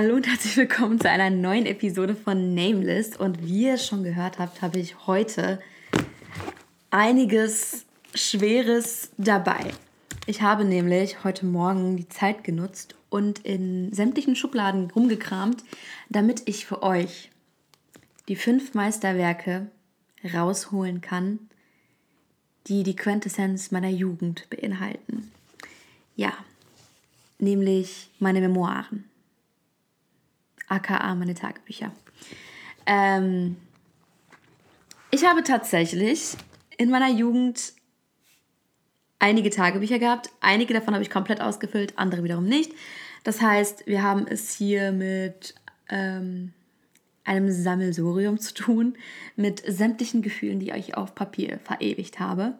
Hallo und herzlich willkommen zu einer neuen Episode von Nameless. Und wie ihr schon gehört habt, habe ich heute einiges Schweres dabei. Ich habe nämlich heute Morgen die Zeit genutzt und in sämtlichen Schubladen rumgekramt, damit ich für euch die fünf Meisterwerke rausholen kann, die die Quintessenz meiner Jugend beinhalten. Ja, nämlich meine Memoiren, aka meine Tagebücher. Ähm, ich habe tatsächlich in meiner Jugend einige Tagebücher gehabt. Einige davon habe ich komplett ausgefüllt, andere wiederum nicht. Das heißt, wir haben es hier mit ähm, einem Sammelsurium zu tun, mit sämtlichen Gefühlen, die ich auf Papier verewigt habe.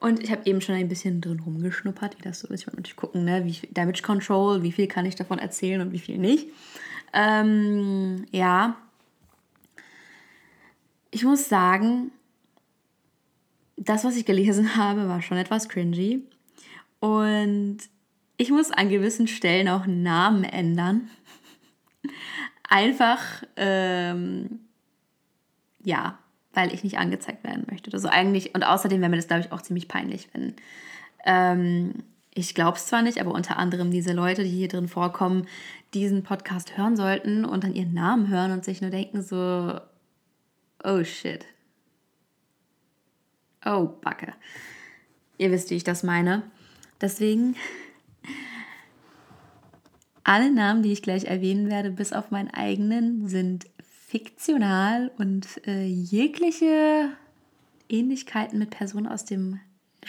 Und ich habe eben schon ein bisschen drin rumgeschnuppert, wie das so ist. Ich wollte natürlich gucken, ne, wie viel Damage Control, wie viel kann ich davon erzählen und wie viel nicht. Ähm, ja. Ich muss sagen, das, was ich gelesen habe, war schon etwas cringy. Und ich muss an gewissen Stellen auch Namen ändern. Einfach, ähm, ja, weil ich nicht angezeigt werden möchte. Also eigentlich, und außerdem wäre mir das, glaube ich, auch ziemlich peinlich, wenn, ähm, ich glaube es zwar nicht, aber unter anderem diese Leute, die hier drin vorkommen, diesen Podcast hören sollten und dann ihren Namen hören und sich nur denken so, oh shit, Oh, Backe. Ihr wisst, wie ich das meine. Deswegen, alle Namen, die ich gleich erwähnen werde, bis auf meinen eigenen, sind fiktional und äh, jegliche Ähnlichkeiten mit Personen aus dem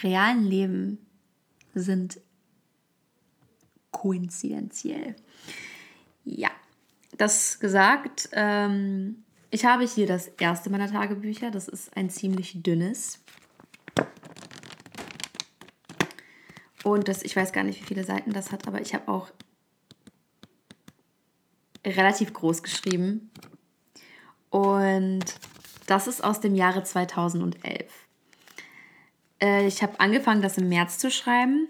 realen Leben sind koinzidenziell. Ja, das gesagt, ähm, ich habe hier das erste meiner Tagebücher. Das ist ein ziemlich dünnes. Und das, ich weiß gar nicht, wie viele Seiten das hat, aber ich habe auch relativ groß geschrieben. Und das ist aus dem Jahre 2011. Äh, ich habe angefangen, das im März zu schreiben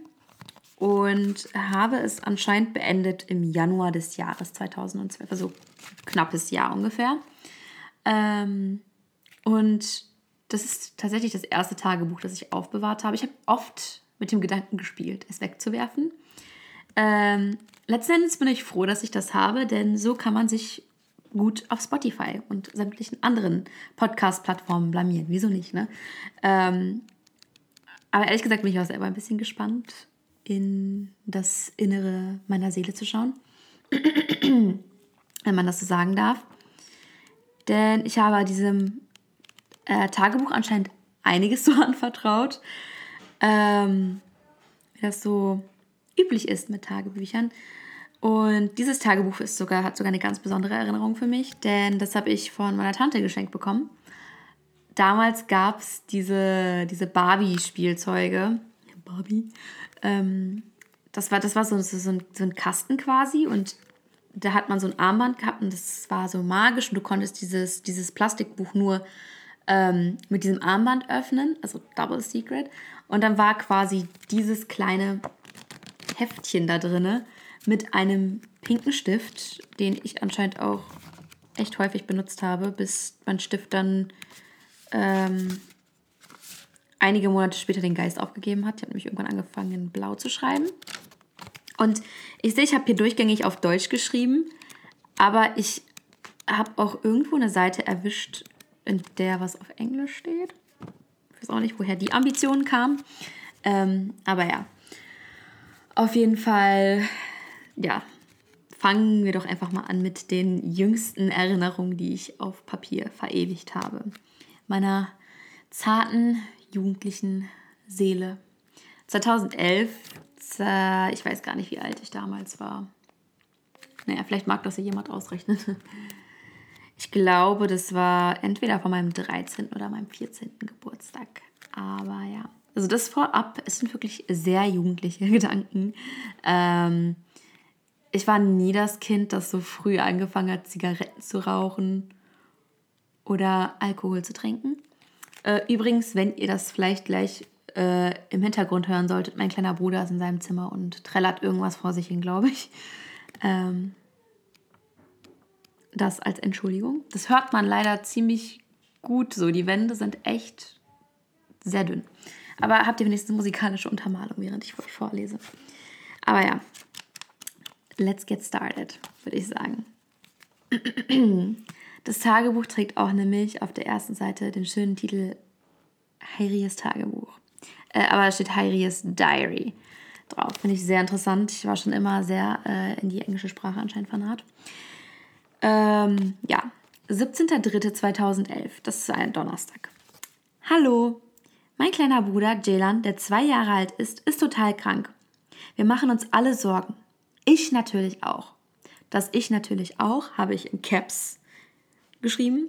und habe es anscheinend beendet im Januar des Jahres 2012, also knappes Jahr ungefähr. Ähm, und das ist tatsächlich das erste Tagebuch, das ich aufbewahrt habe. Ich habe oft mit dem Gedanken gespielt, es wegzuwerfen. Ähm, letzten Endes bin ich froh, dass ich das habe, denn so kann man sich gut auf Spotify und sämtlichen anderen Podcast-Plattformen blamieren. Wieso nicht, ne? Ähm, aber ehrlich gesagt bin ich auch selber ein bisschen gespannt, in das Innere meiner Seele zu schauen. Wenn man das so sagen darf. Denn ich habe diesem äh, Tagebuch anscheinend einiges so anvertraut ähm, wie das so üblich ist mit Tagebüchern. Und dieses Tagebuch ist sogar, hat sogar eine ganz besondere Erinnerung für mich, denn das habe ich von meiner Tante geschenkt bekommen. Damals gab es diese, diese Barbie-Spielzeuge. Barbie. Ähm, das war, das war so, so, ein, so ein Kasten quasi und da hat man so ein Armband gehabt und das war so magisch und du konntest dieses, dieses Plastikbuch nur ähm, mit diesem Armband öffnen, also Double Secret. Und dann war quasi dieses kleine Heftchen da drinne mit einem pinken Stift, den ich anscheinend auch echt häufig benutzt habe, bis mein Stift dann ähm, einige Monate später den Geist aufgegeben hat. Ich habe nämlich irgendwann angefangen, in Blau zu schreiben. Und ich sehe, ich habe hier durchgängig auf Deutsch geschrieben, aber ich habe auch irgendwo eine Seite erwischt, in der was auf Englisch steht. Ich weiß auch nicht, woher die Ambition kam. Ähm, aber ja, auf jeden Fall, ja, fangen wir doch einfach mal an mit den jüngsten Erinnerungen, die ich auf Papier verewigt habe. Meiner zarten, jugendlichen Seele. 2011, ich weiß gar nicht, wie alt ich damals war. Naja, vielleicht mag das ja jemand ausrechnen. Ich glaube, das war entweder von meinem 13. oder meinem 14. Geburtstag. Aber ja, also das vorab, es sind wirklich sehr jugendliche Gedanken. Ähm, ich war nie das Kind, das so früh angefangen hat, Zigaretten zu rauchen oder Alkohol zu trinken. Äh, übrigens, wenn ihr das vielleicht gleich äh, im Hintergrund hören solltet, mein kleiner Bruder ist in seinem Zimmer und trällert irgendwas vor sich hin, glaube ich. Ähm, das als Entschuldigung. Das hört man leider ziemlich gut so. Die Wände sind echt sehr dünn. Aber habt ihr wenigstens musikalische Untermalung, während ich euch vorlese. Aber ja, let's get started, würde ich sagen. Das Tagebuch trägt auch nämlich auf der ersten Seite den schönen Titel Heiries Tagebuch. Äh, aber da steht Heiries Diary drauf. Finde ich sehr interessant. Ich war schon immer sehr äh, in die englische Sprache anscheinend fanat. Ähm, ja, 17.03.2011. Das ist ein Donnerstag. Hallo, mein kleiner Bruder Jaylan, der zwei Jahre alt ist, ist total krank. Wir machen uns alle Sorgen. Ich natürlich auch. Das ich natürlich auch habe ich in Caps geschrieben.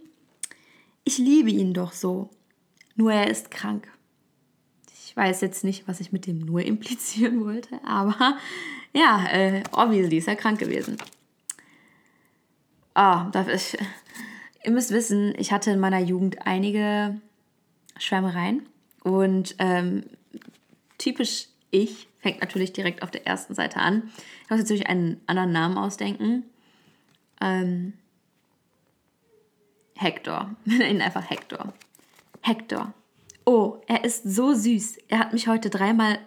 Ich liebe ihn doch so. Nur er ist krank. Ich weiß jetzt nicht, was ich mit dem nur implizieren wollte, aber ja, äh, obviously ist er krank gewesen. Ah, darf ich. Ihr müsst wissen, ich hatte in meiner Jugend einige Schwärmereien und ähm, typisch ich fängt natürlich direkt auf der ersten Seite an. Ich muss natürlich einen anderen Namen ausdenken. Ähm, Hector. Wir nennen ihn einfach Hector. Hector. Oh, er ist so süß. Er hat mich heute dreimal.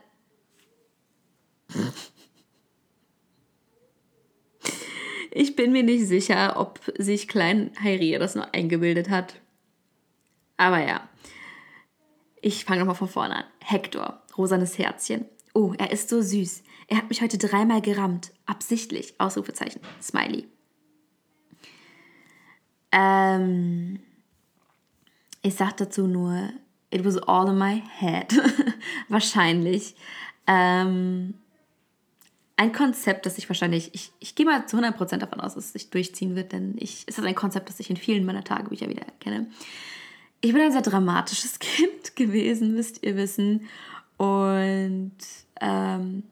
Ich bin mir nicht sicher, ob sich Klein Heirie das nur eingebildet hat. Aber ja. Ich fange nochmal von vorne an. Hector, rosanes Herzchen. Oh, er ist so süß. Er hat mich heute dreimal gerammt. Absichtlich. Ausrufezeichen. Smiley. Ähm, ich sag dazu nur, it was all in my head. wahrscheinlich. Ähm, ein Konzept, das ich wahrscheinlich, ich, ich gehe mal zu 100% davon aus, dass es sich durchziehen wird, denn ich, es ist ein Konzept, das ich in vielen meiner Tagebücher wieder erkenne. Ich bin ein sehr dramatisches Kind gewesen, müsst ihr wissen. Und ähm,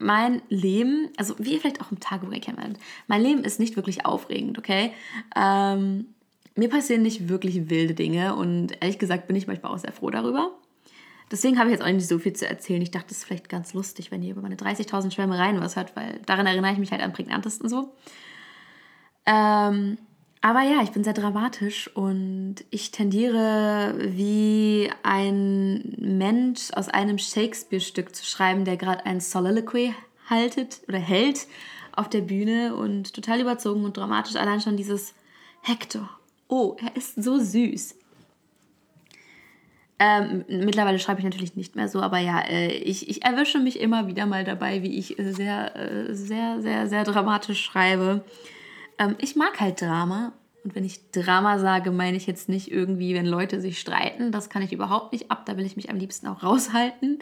mein Leben, also wie ihr vielleicht auch im Tagebuch erkennen mein Leben ist nicht wirklich aufregend, okay? Ähm, mir passieren nicht wirklich wilde Dinge und ehrlich gesagt bin ich manchmal auch sehr froh darüber. Deswegen habe ich jetzt auch nicht so viel zu erzählen. Ich dachte, es ist vielleicht ganz lustig, wenn ihr über meine 30.000 Schwärmereien was hört, weil daran erinnere ich mich halt am prägnantesten so. Ähm, aber ja, ich bin sehr dramatisch und ich tendiere wie ein Mensch aus einem Shakespeare-Stück zu schreiben, der gerade ein Soliloquy haltet oder hält auf der Bühne und total überzogen und dramatisch. Allein schon dieses Hector. Oh, er ist so süß. Ähm, mittlerweile schreibe ich natürlich nicht mehr so, aber ja, äh, ich, ich erwische mich immer wieder mal dabei, wie ich äh, sehr, äh, sehr, sehr, sehr dramatisch schreibe. Ähm, ich mag halt Drama. Und wenn ich Drama sage, meine ich jetzt nicht irgendwie, wenn Leute sich streiten. Das kann ich überhaupt nicht ab. Da will ich mich am liebsten auch raushalten.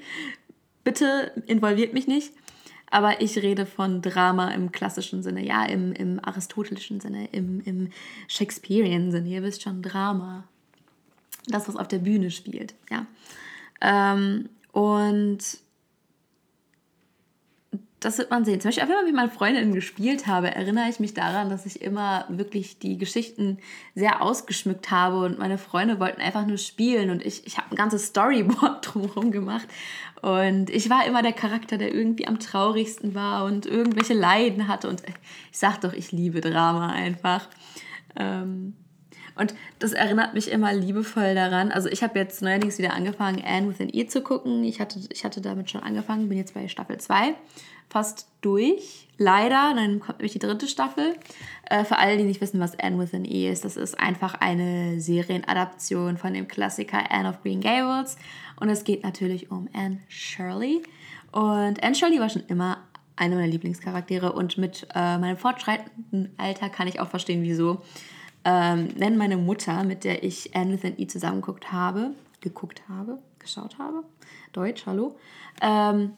Bitte involviert mich nicht. Aber ich rede von Drama im klassischen Sinne, ja, im, im aristotelischen Sinne, im, im Shakespearean Sinne. Ihr wisst schon, Drama. Das, was auf der Bühne spielt, ja. Ähm, und das wird man sehen. Zum Beispiel, wenn ich mit meinen Freundinnen gespielt habe, erinnere ich mich daran, dass ich immer wirklich die Geschichten sehr ausgeschmückt habe und meine Freunde wollten einfach nur spielen und ich, ich habe ein ganzes Storyboard drumherum gemacht und ich war immer der Charakter, der irgendwie am traurigsten war und irgendwelche Leiden hatte und ich sag doch, ich liebe Drama einfach. Ähm, und das erinnert mich immer liebevoll daran. Also ich habe jetzt neuerdings wieder angefangen, Anne with an E zu gucken. Ich hatte, ich hatte damit schon angefangen, bin jetzt bei Staffel 2 fast durch. Leider, dann kommt nämlich die dritte Staffel. Äh, für alle, die nicht wissen, was Anne with an E ist, das ist einfach eine Serienadaption von dem Klassiker Anne of Green Gables. Und es geht natürlich um Anne Shirley. Und Anne Shirley war schon immer eine meiner Lieblingscharaktere und mit äh, meinem fortschreitenden Alter kann ich auch verstehen, wieso. Ähm, denn meine Mutter, mit der ich Anne with an E zusammengeguckt habe, geguckt habe, geschaut habe, Deutsch, hallo, ähm,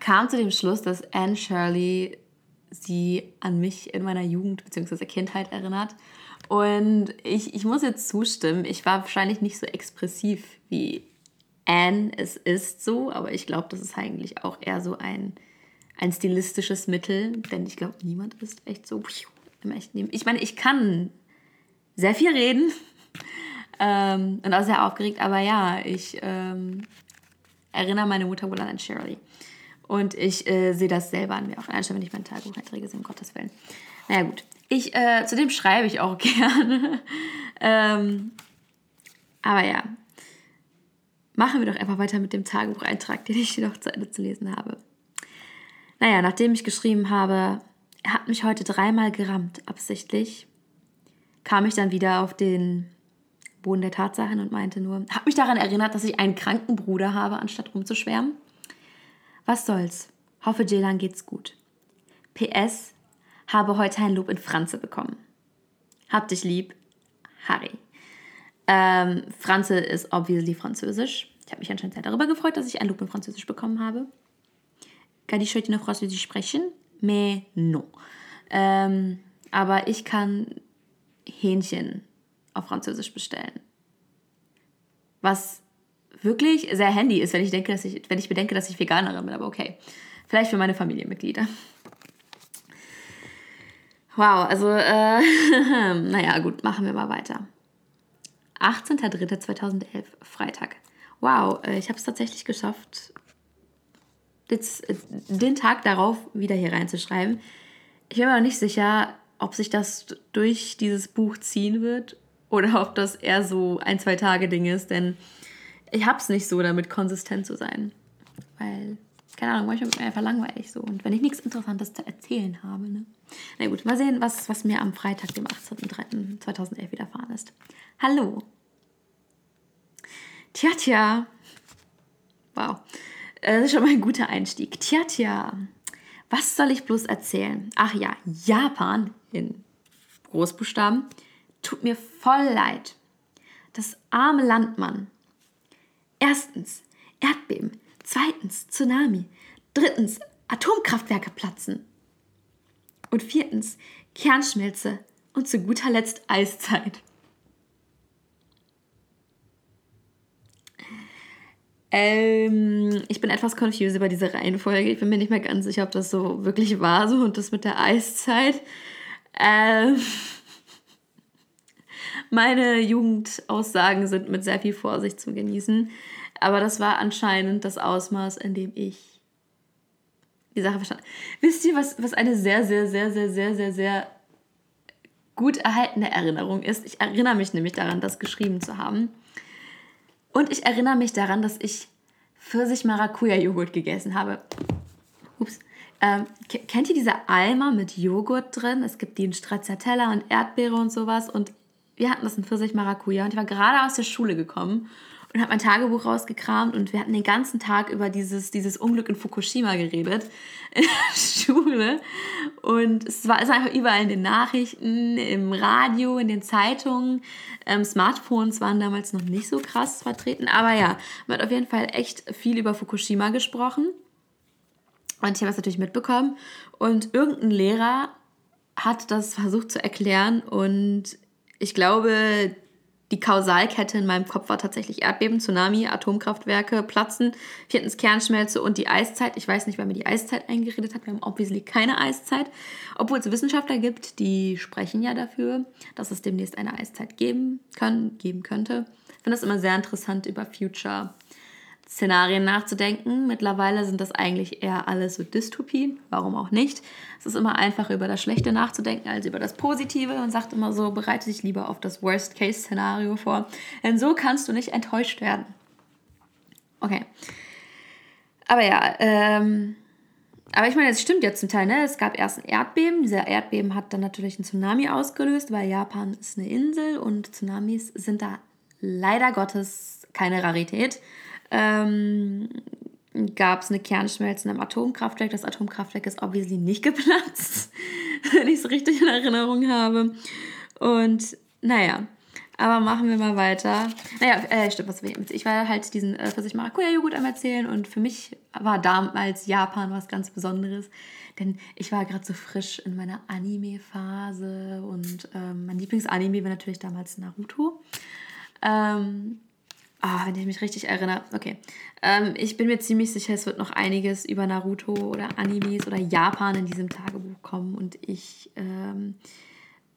kam zu dem Schluss, dass Anne Shirley sie an mich in meiner Jugend bzw. Kindheit erinnert. Und ich, ich muss jetzt zustimmen, ich war wahrscheinlich nicht so expressiv wie Anne es ist so, aber ich glaube, das ist eigentlich auch eher so ein ein stilistisches Mittel, denn ich glaube, niemand ist echt so im echten Leben. Ich meine, ich kann sehr viel reden ähm, und auch sehr aufgeregt, aber ja, ich ähm, erinnere meine Mutter wohl an Shirley. Und ich äh, sehe das selber an mir auch. Einstein, wenn ich mein Tagebucheinträge sehe, um Gottes Willen. Naja, gut. Ich, äh, zudem schreibe ich auch gerne. ähm, aber ja. Machen wir doch einfach weiter mit dem Tagebucheintrag, den ich noch zu Ende zu lesen habe. Naja, nachdem ich geschrieben habe, er hat mich heute dreimal gerammt, absichtlich, kam ich dann wieder auf den Boden der Tatsachen und meinte nur, hat mich daran erinnert, dass ich einen kranken Bruder habe, anstatt rumzuschwärmen. Was soll's? Hoffe, Jelan geht's gut. PS, habe heute ein Lob in Franze bekommen. Hab dich lieb, Harry. Ähm, Franze ist obviously französisch. Ich habe mich anscheinend sehr darüber gefreut, dass ich ein Lob in Französisch bekommen habe. Kann ich heute noch Französisch sprechen? Mais non. Ähm, aber ich kann Hähnchen auf Französisch bestellen. Was wirklich sehr handy ist, wenn ich denke, dass ich, wenn ich bedenke, dass ich Veganerin bin, aber okay. Vielleicht für meine Familienmitglieder. Wow, also, äh, naja, gut, machen wir mal weiter. 18.03.2011, Freitag. Wow, äh, ich habe es tatsächlich geschafft, äh, den Tag darauf wieder hier reinzuschreiben. Ich bin mir aber nicht sicher, ob sich das durch dieses Buch ziehen wird oder ob das eher so ein, zwei Tage Ding ist, denn ich habe es nicht so damit, konsistent zu sein. Weil, keine Ahnung, manchmal ist mir einfach langweilig so. Und wenn ich nichts Interessantes zu erzählen habe, ne? Na gut, mal sehen, was, was mir am Freitag, dem 18.03.2011 widerfahren ist. Hallo. Tja, tja. Wow. Das ist schon mal ein guter Einstieg. Tja, tja. Was soll ich bloß erzählen? Ach ja, Japan in Großbuchstaben tut mir voll leid. Das arme Landmann. Erstens Erdbeben. Zweitens Tsunami. Drittens Atomkraftwerke platzen. Und viertens Kernschmelze. Und zu guter Letzt Eiszeit. Ähm, ich bin etwas confused über diese Reihenfolge. Ich bin mir nicht mehr ganz sicher, ob das so wirklich war, so und das mit der Eiszeit. Ähm, meine Jugendaussagen sind mit sehr viel Vorsicht zu genießen. Aber das war anscheinend das Ausmaß, in dem ich die Sache verstanden Wisst ihr, was, was eine sehr, sehr, sehr, sehr, sehr, sehr, sehr gut erhaltene Erinnerung ist? Ich erinnere mich nämlich daran, das geschrieben zu haben. Und ich erinnere mich daran, dass ich Pfirsich-Maracuja-Joghurt gegessen habe. Ups. Ähm, kennt ihr diese Alma mit Joghurt drin? Es gibt die in Stracciatella und Erdbeere und sowas. Und wir hatten das in Pfirsich-Maracuja. Und ich war gerade aus der Schule gekommen und habe mein Tagebuch rausgekramt und wir hatten den ganzen Tag über dieses, dieses Unglück in Fukushima geredet in der Schule. Und es war, war einfach überall in den Nachrichten, im Radio, in den Zeitungen. Ähm, Smartphones waren damals noch nicht so krass vertreten. Aber ja, man hat auf jeden Fall echt viel über Fukushima gesprochen. Und ich habe das natürlich mitbekommen. Und irgendein Lehrer hat das versucht zu erklären und ich glaube, die Kausalkette in meinem Kopf war tatsächlich Erdbeben, Tsunami, Atomkraftwerke, Platzen, viertens Kernschmelze und die Eiszeit. Ich weiß nicht, wer mir die Eiszeit eingeredet hat. Wir haben obviously keine Eiszeit. Obwohl es Wissenschaftler gibt, die sprechen ja dafür, dass es demnächst eine Eiszeit geben, können, geben könnte. Ich finde das immer sehr interessant über Future Szenarien nachzudenken. Mittlerweile sind das eigentlich eher alles so Dystopien. Warum auch nicht? Es ist immer einfacher, über das Schlechte nachzudenken als über das Positive und sagt immer so, bereite dich lieber auf das Worst-Case-Szenario vor. Denn so kannst du nicht enttäuscht werden. Okay. Aber ja, ähm, aber ich meine, es stimmt ja zum Teil, ne? Es gab erst ein Erdbeben. Dieser Erdbeben hat dann natürlich ein Tsunami ausgelöst, weil Japan ist eine Insel und Tsunamis sind da leider Gottes keine Rarität ähm, gab es eine Kernschmelze in einem Atomkraftwerk. Das Atomkraftwerk ist obviously nicht geplatzt, wenn ich es richtig in Erinnerung habe. Und naja, aber machen wir mal weiter. Naja, äh, stimmt, was ich war halt diesen äh, Pfirsich Maracuja-Joghurt am erzählen und für mich war damals Japan was ganz Besonderes, denn ich war gerade so frisch in meiner Anime-Phase und ähm, mein Lieblingsanime war natürlich damals Naruto. Ähm, Ah, wenn ich mich richtig erinnere. Okay. Ähm, ich bin mir ziemlich sicher, es wird noch einiges über Naruto oder Animes oder Japan in diesem Tagebuch kommen. Und ich ähm,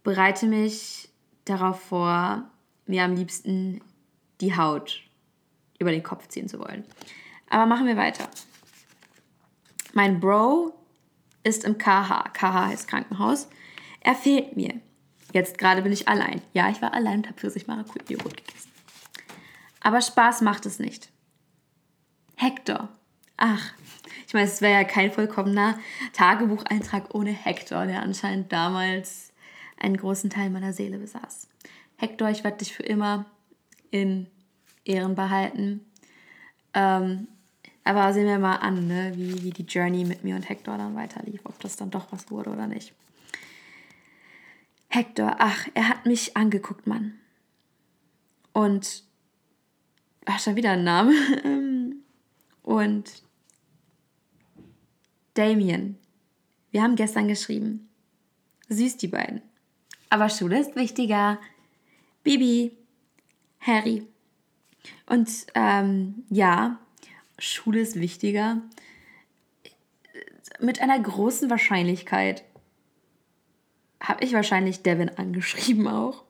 bereite mich darauf vor, mir am liebsten die Haut über den Kopf ziehen zu wollen. Aber machen wir weiter. Mein Bro ist im KH. KH heißt Krankenhaus. Er fehlt mir. Jetzt gerade bin ich allein. Ja, ich war allein und habe Pfirsich-Maracuja-Joghurt gegessen. Aber Spaß macht es nicht. Hector. Ach, ich meine, es wäre ja kein vollkommener Tagebucheintrag ohne Hector, der anscheinend damals einen großen Teil meiner Seele besaß. Hector, ich werde dich für immer in Ehren behalten. Ähm, aber sehen wir mal an, ne, wie, wie die Journey mit mir und Hector dann weiterlief, ob das dann doch was wurde oder nicht. Hector, ach, er hat mich angeguckt, Mann. Und ach, schon wieder ein Name. Und Damien. Wir haben gestern geschrieben. Süß die beiden. Aber Schule ist wichtiger. Bibi. Harry. Und ähm, ja, Schule ist wichtiger. Mit einer großen Wahrscheinlichkeit habe ich wahrscheinlich Devin angeschrieben auch.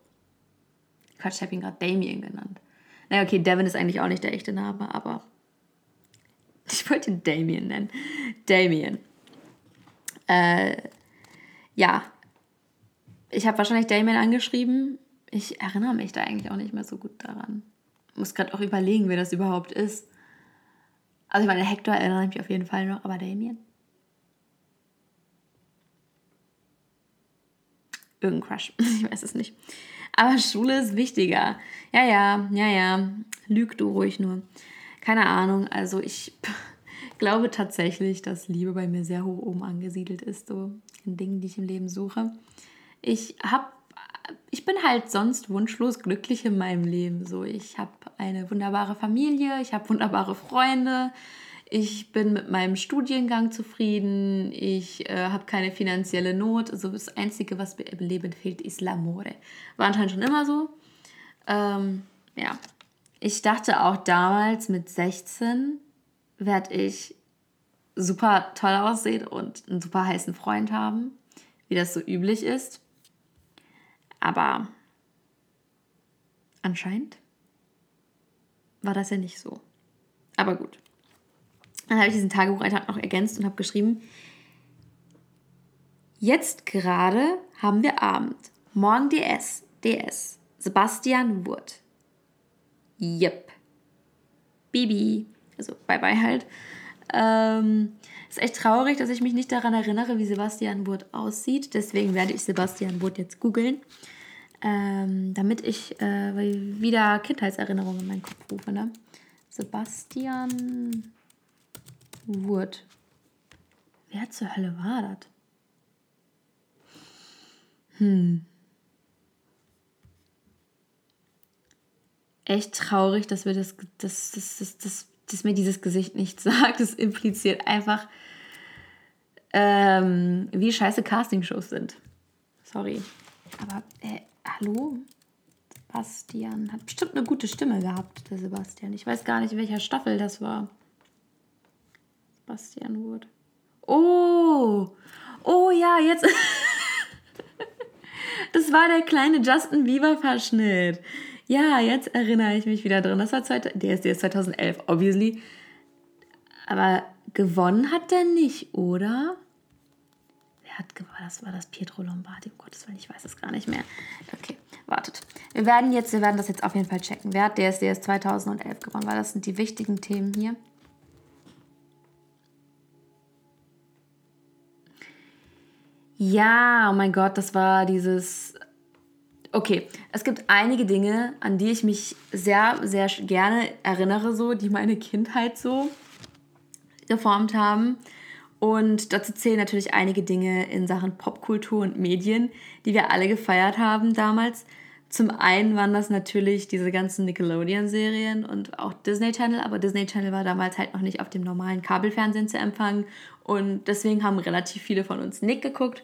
Quatsch, ich habe ihn gerade Damien genannt. Naja, okay, Devin ist eigentlich auch nicht der echte Name, aber ich wollte ihn Damien nennen. Damien. Äh, ja. Ich habe wahrscheinlich Damien angeschrieben. Ich erinnere mich da eigentlich auch nicht mehr so gut daran. Muss gerade auch überlegen, wer das überhaupt ist. Also ich meine, Hector erinnere ich mich auf jeden Fall noch, aber Damien? Irgendein Crush. Ich weiß es nicht. Aber Schule ist wichtiger. Ja, ja, ja, ja. Lüg du ruhig nur. Keine Ahnung. Also ich glaube tatsächlich, dass Liebe bei mir sehr hoch oben angesiedelt ist, so in Dingen, die ich im Leben suche. Ich habe ich bin halt sonst wunschlos glücklich in meinem Leben. So, ich habe eine wunderbare Familie, ich habe wunderbare Freunde, ich bin mit meinem Studiengang zufrieden, ich äh, habe keine finanzielle Not. Also das Einzige, was mir im Leben fehlt, ist L'amore. War anscheinend schon immer so. Ähm, ja. Ich dachte auch damals mit 16 werde ich super toll aussehen und einen super heißen Freund haben, wie das so üblich ist. Aber anscheinend war das ja nicht so. Aber gut. Dann habe ich diesen Tagebucheintrag noch ergänzt und habe geschrieben, jetzt gerade haben wir Abend. Morgen DS. DS. Sebastian Wurt. Yep. Bibi. Also bye bye halt. Ähm, ist echt traurig, dass ich mich nicht daran erinnere, wie Sebastian Wurt aussieht. Deswegen werde ich Sebastian Wurt jetzt googeln, ähm, damit ich äh, wieder Kindheitserinnerungen in meinen Kopf rufe. Ne? Sebastian Wurt. Wer zur Hölle war das? Hm. Echt traurig, dass wir das, das, das, das, das, dass mir dieses Gesicht nicht sagt. Das impliziert einfach, ähm, wie scheiße Castingshows sind. Sorry. Aber, äh, hallo? Sebastian hat bestimmt eine gute Stimme gehabt, der Sebastian. Ich weiß gar nicht, in welcher Staffel das war. Bastian Wood. Oh! Oh ja, jetzt. das war der kleine Justin Bieber-Verschnitt. Ja, jetzt erinnere ich mich wieder drin. Das war der ist 2011, obviously. Aber gewonnen hat der nicht, oder? Wer hat gewonnen? Das war das Pietro Lombardi. Um Gottes Willen, ich weiß es gar nicht mehr. Okay, wartet. Wir werden jetzt, wir werden das jetzt auf jeden Fall checken. Wer hat DSDS 2011 gewonnen? Weil das sind die wichtigen Themen hier. Ja, oh mein Gott, das war dieses. Okay, es gibt einige Dinge, an die ich mich sehr, sehr gerne erinnere, so, die meine Kindheit so geformt haben. Und dazu zählen natürlich einige Dinge in Sachen Popkultur und Medien, die wir alle gefeiert haben damals. Zum einen waren das natürlich diese ganzen Nickelodeon-Serien und auch Disney Channel, aber Disney Channel war damals halt noch nicht auf dem normalen Kabelfernsehen zu empfangen und deswegen haben relativ viele von uns Nick geguckt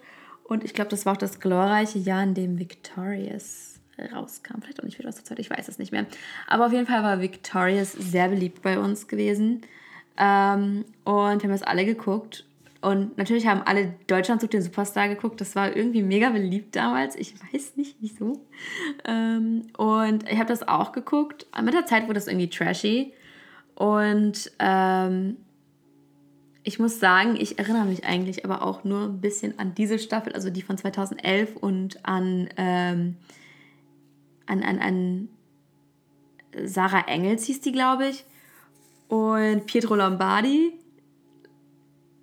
und ich glaube, das war auch das glorreiche Jahr, in dem Victorious rauskam. Vielleicht auch nicht 2002, ich weiß es nicht mehr. Aber auf jeden Fall war Victorious sehr beliebt bei uns gewesen. Ähm, und wir haben das alle geguckt. Und natürlich haben alle Deutschland sucht den Superstar geguckt. Das war irgendwie mega beliebt damals. Ich weiß nicht wieso. Ähm, und ich habe das auch geguckt. Mit der Zeit wurde das irgendwie trashy. Und ähm, ich muss sagen, ich erinnere mich eigentlich aber auch nur ein bisschen an diese Staffel, also die von 2011 und an, ähm, an, an, an Sarah Engels hieß die, glaube ich, und Pietro Lombardi.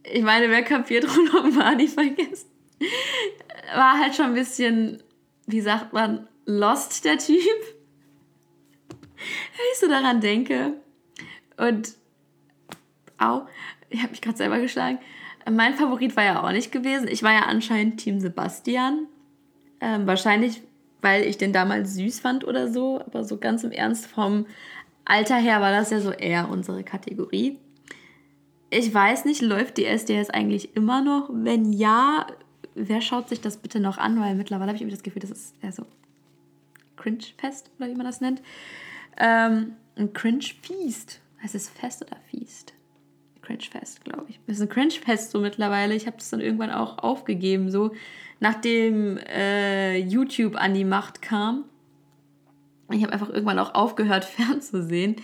Ich meine, wer kann Pietro Lombardi vergessen? War halt schon ein bisschen, wie sagt man, lost, der Typ. Wenn ich so daran denke. Und, au, ich habe mich gerade selber geschlagen. Mein Favorit war ja auch nicht gewesen. Ich war ja anscheinend Team Sebastian. Ähm, wahrscheinlich, weil ich den damals süß fand oder so. Aber so ganz im Ernst, vom Alter her war das ja so eher unsere Kategorie. Ich weiß nicht, läuft die SDS eigentlich immer noch? Wenn ja, wer schaut sich das bitte noch an? Weil mittlerweile habe ich irgendwie das Gefühl, das ist eher so Cringe-Fest oder wie man das nennt. Ähm, ein Cringe-Feast. Heißt es Fest oder Feast? Cringe-Fest, glaube ich. Das ist ein Cringe-Fest so mittlerweile. Ich habe das dann irgendwann auch aufgegeben, so nachdem äh, YouTube an die Macht kam. Ich habe einfach irgendwann auch aufgehört fernzusehen,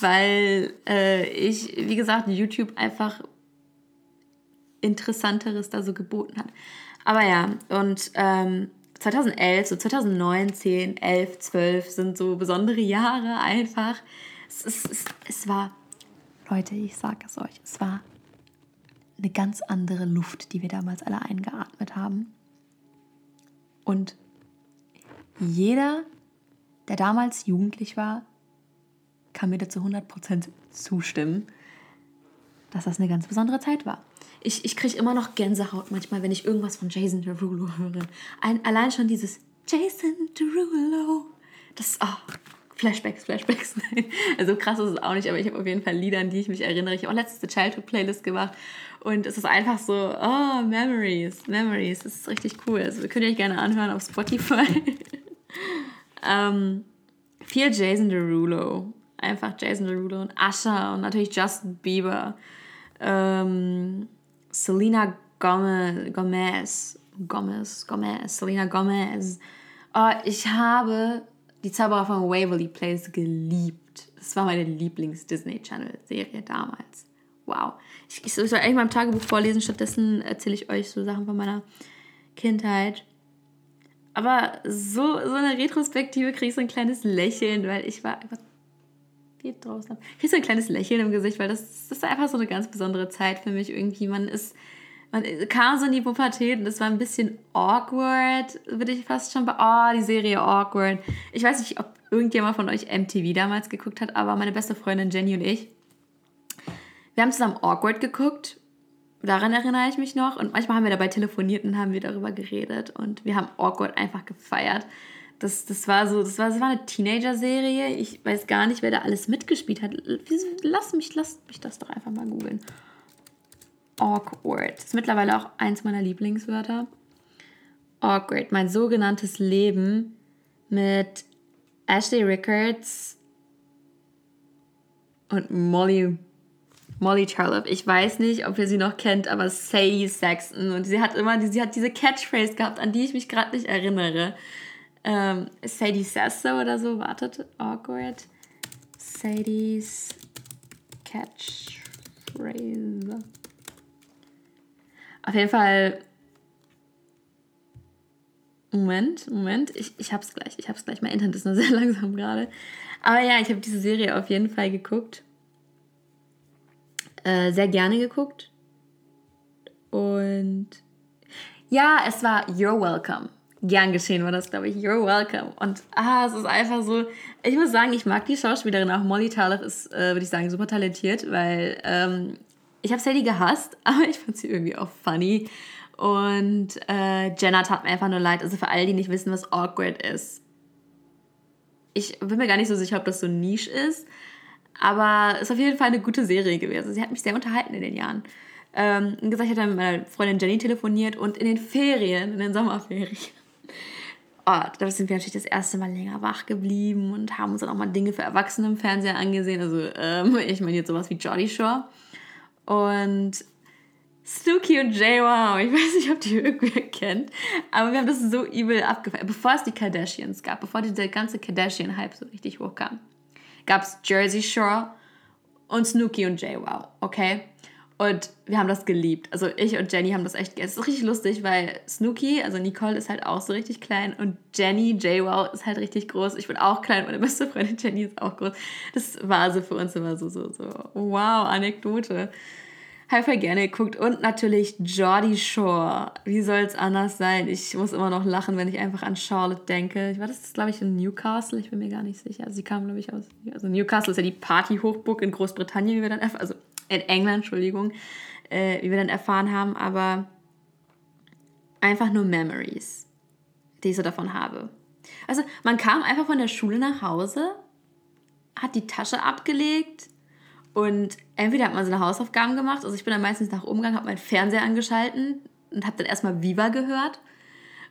weil äh, ich, wie gesagt, YouTube einfach Interessanteres da so geboten hat. Aber ja, und ähm, 2011, so 2019, 11, 12 sind so besondere Jahre einfach. Es, es, es, es war Leute, ich sage es euch, es war eine ganz andere Luft, die wir damals alle eingeatmet haben. Und jeder, der damals jugendlich war, kann mir dazu 100% zustimmen, dass das eine ganz besondere Zeit war. Ich, ich kriege immer noch Gänsehaut manchmal, wenn ich irgendwas von Jason Derulo höre. Ein, allein schon dieses Jason Derulo. Das, oh, Flashbacks, Flashbacks. Nein. Also krass ist es auch nicht, aber ich habe auf jeden Fall Lieder, an die ich mich erinnere. Ich habe auch letzte Childhood-Playlist gemacht und es ist einfach so, oh, Memories, Memories. Das ist richtig cool. Also könnt ihr euch gerne anhören auf Spotify. ähm, viel Jason Derulo. Einfach Jason Derulo und Usher und natürlich Justin Bieber. Ähm, Selena Gomez, Gomez, Gomez, Gomez, Selena Gomez. Oh, ich habe die Zauberer von Waverly Place geliebt. Das war meine Lieblings-Disney-Channel-Serie damals. Wow. Ich, ich soll eigentlich mal im Tagebuch vorlesen, stattdessen erzähle ich euch so Sachen von meiner Kindheit. Aber so, so eine Retrospektive kriege ich so ein kleines Lächeln, weil ich war einfach geht draußen. Ich kriege so ein kleines Lächeln im Gesicht, weil das, das ist einfach so eine ganz besondere Zeit für mich irgendwie. Man ist man kam so in die Pubertät und es war ein bisschen awkward, würde ich fast schon bei, oh, die Serie awkward. Ich weiß nicht, ob irgendjemand von euch MTV damals geguckt hat, aber meine beste Freundin Jenny und ich, wir haben zusammen awkward geguckt. Daran erinnere ich mich noch. Und manchmal haben wir dabei telefoniert und haben wir darüber geredet. Und wir haben awkward einfach gefeiert. Das, das war so, das war, das war eine Teenager-Serie. Ich weiß gar nicht, wer da alles mitgespielt hat. Lass mich, lass mich das doch einfach mal googeln awkward. Das ist mittlerweile auch eins meiner Lieblingswörter. Awkward. Mein sogenanntes Leben mit Ashley Rickards und Molly Molly Charlotte. Ich weiß nicht, ob ihr sie noch kennt, aber Sadie Saxon. Und sie hat immer sie hat diese Catchphrase gehabt, an die ich mich gerade nicht erinnere. Ähm, Sadie says so oder so. Wartet. Awkward. Sadie's Catchphrase. Auf jeden Fall. Moment, Moment, ich, ich hab's gleich, ich hab's gleich. Mein Internet ist nur sehr langsam gerade. Aber ja, ich habe diese Serie auf jeden Fall geguckt. Äh, sehr gerne geguckt. Und ja, es war You're Welcome. Gern geschehen war das, glaube ich. You're welcome. Und ah, es ist einfach so. Ich muss sagen, ich mag die Schauspielerin auch. Molly Tarleff ist, äh, würde ich sagen, super talentiert, weil ähm, ich habe Sadie gehasst, aber ich fand sie irgendwie auch funny. Und äh, Jenna tat mir einfach nur leid. Also für all die nicht wissen, was awkward ist. Ich bin mir gar nicht so sicher, ob das so Niche ist. Aber es ist auf jeden Fall eine gute Serie gewesen. Sie hat mich sehr unterhalten in den Jahren. Ähm, wie gesagt, ich hatte mit meiner Freundin Jenny telefoniert und in den Ferien, in den Sommerferien. oh, da sind wir natürlich das erste Mal länger wach geblieben und haben uns dann auch mal Dinge für Erwachsene im Fernseher angesehen. Also ähm, ich meine jetzt sowas wie Jolly Shore. Und Snooki und Jay Wow, ich weiß nicht, ob die irgendwer kennt, aber wir haben das so übel abgefeiert. Bevor es die Kardashians gab, bevor dieser ganze Kardashian-Hype so richtig hochkam, gab es Jersey Shore und Snooki und Jay Wow, okay? Und wir haben das geliebt. Also ich und Jenny haben das echt Es ist richtig lustig, weil Snooki, also Nicole, ist halt auch so richtig klein und Jenny, JWoww, ist halt richtig groß. Ich bin auch klein, meine beste Freundin Jenny ist auch groß. Das war so für uns immer so, so, so, wow, Anekdote. Voll gerne geguckt. Und natürlich Jordi Shore. Wie soll es anders sein? Ich muss immer noch lachen, wenn ich einfach an Charlotte denke. Ich war das, glaube ich, in Newcastle. Ich bin mir gar nicht sicher. Also sie kam, glaube ich, aus. Also Newcastle ist ja die Party-Hochburg in Großbritannien, wie wir dann also in England, Entschuldigung, äh, wie wir dann erfahren haben, aber einfach nur Memories, die ich so davon habe. Also man kam einfach von der Schule nach Hause, hat die Tasche abgelegt und entweder hat man seine Hausaufgaben gemacht, also ich bin dann meistens nach Umgang, habe meinen Fernseher angeschalten und habe dann erstmal Viva gehört.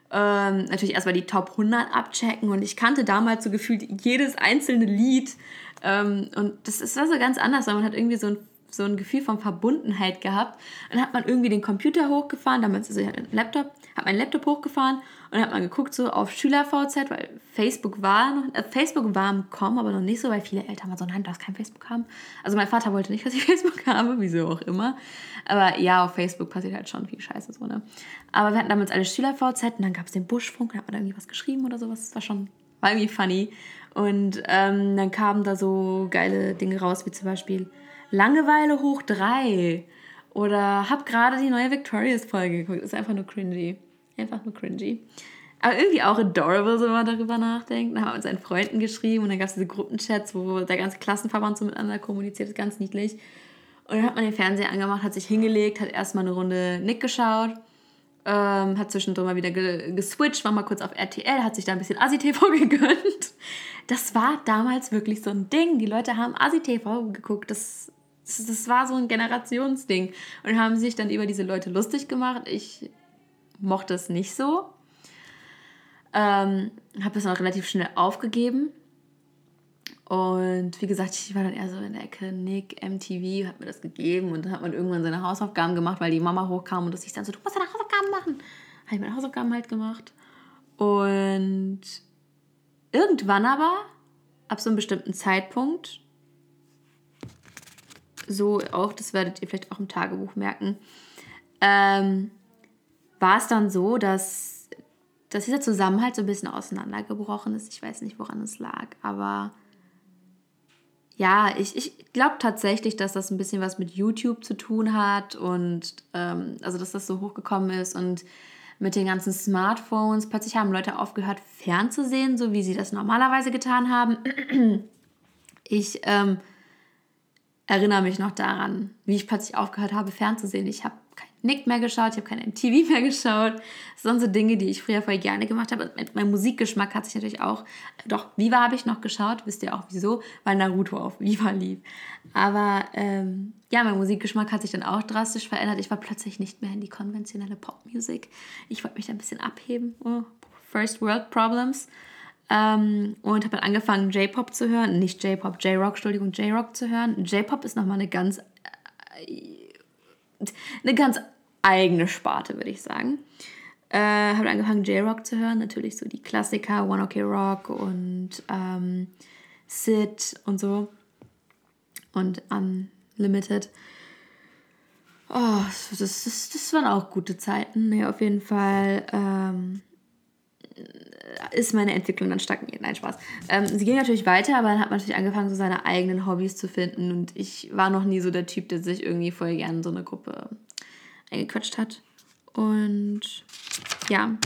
Ähm, natürlich erstmal die Top 100 abchecken und ich kannte damals so gefühlt jedes einzelne Lied ähm, und das, das war so ganz anders, weil man hat irgendwie so ein so ein Gefühl von Verbundenheit gehabt. Dann hat man irgendwie den Computer hochgefahren, damals also ein Laptop, hat mein Laptop hochgefahren und dann hat man geguckt so auf SchülerVZ, weil Facebook war noch, äh, Facebook war im Kommen, aber noch nicht so, weil viele Eltern mal so, nein, du hast kein Facebook haben. Also mein Vater wollte nicht, dass ich Facebook habe, wieso auch immer. Aber ja, auf Facebook passiert halt schon viel Scheiße so, ne? Aber wir hatten damals alle SchülerVZ und dann gab es den Buschfunk, dann hat man da irgendwie was geschrieben oder sowas. Das war schon, war irgendwie funny. Und ähm, dann kamen da so geile Dinge raus, wie zum Beispiel Langeweile hoch drei. Oder hab gerade die neue Victorious-Folge geguckt. Ist einfach nur cringy. Einfach nur cringy. Aber irgendwie auch adorable, wenn man darüber nachdenkt. Dann haben wir mit seinen Freunden geschrieben und dann gab es diese Gruppenchats, wo der ganze Klassenverband so miteinander kommuniziert. Das ist ganz niedlich. Und dann hat man den Fernseher angemacht, hat sich hingelegt, hat erstmal eine Runde Nick geschaut, ähm, hat zwischendrin mal wieder ge geswitcht, war mal kurz auf RTL, hat sich da ein bisschen Asi-TV gegönnt. Das war damals wirklich so ein Ding. Die Leute haben Asi-TV geguckt. Das das war so ein Generationsding. Und haben sich dann über diese Leute lustig gemacht. Ich mochte es nicht so. Ähm, habe es dann relativ schnell aufgegeben. Und wie gesagt, ich war dann eher so in der Ecke, Nick, MTV hat mir das gegeben und dann hat man irgendwann seine Hausaufgaben gemacht, weil die Mama hochkam und das hieß dann so, du musst deine Hausaufgaben machen. Habe ich meine Hausaufgaben halt gemacht. Und irgendwann aber, ab so einem bestimmten Zeitpunkt, so auch, das werdet ihr vielleicht auch im Tagebuch merken, ähm, war es dann so, dass, dass dieser Zusammenhalt so ein bisschen auseinandergebrochen ist. Ich weiß nicht, woran es lag, aber ja, ich, ich glaube tatsächlich, dass das ein bisschen was mit YouTube zu tun hat und ähm, also dass das so hochgekommen ist und mit den ganzen Smartphones. Plötzlich haben Leute aufgehört, fernzusehen, so wie sie das normalerweise getan haben. Ich ähm, erinnere mich noch daran, wie ich plötzlich aufgehört habe, fernzusehen. Ich habe kein Nick mehr geschaut, ich habe kein MTV mehr geschaut. Das sind so Dinge, die ich früher voll gerne gemacht habe. Und mein Musikgeschmack hat sich natürlich auch. Doch, Viva habe ich noch geschaut, wisst ihr auch wieso, weil Naruto auf Viva lief. Aber ähm, ja, mein Musikgeschmack hat sich dann auch drastisch verändert. Ich war plötzlich nicht mehr in die konventionelle Popmusik. Ich wollte mich da ein bisschen abheben. Oh, First World Problems. Ähm, und habe dann angefangen, J-Pop zu hören. Nicht J-Pop, J-Rock, Entschuldigung, J-Rock zu hören. J-Pop ist nochmal eine ganz, äh, eine ganz eigene Sparte, würde ich sagen. Äh, habe angefangen, J-Rock zu hören. Natürlich so die Klassiker, One Ok Rock und ähm, Sid und so. Und Unlimited. Oh, das, das, das waren auch gute Zeiten. Nee, auf jeden Fall. Ähm, ist meine Entwicklung dann stagniert. Nein, Spaß. Ähm, sie ging natürlich weiter, aber dann hat man natürlich angefangen, so seine eigenen Hobbys zu finden. Und ich war noch nie so der Typ, der sich irgendwie voll gerne in so eine Gruppe eingequetscht hat. Und ja,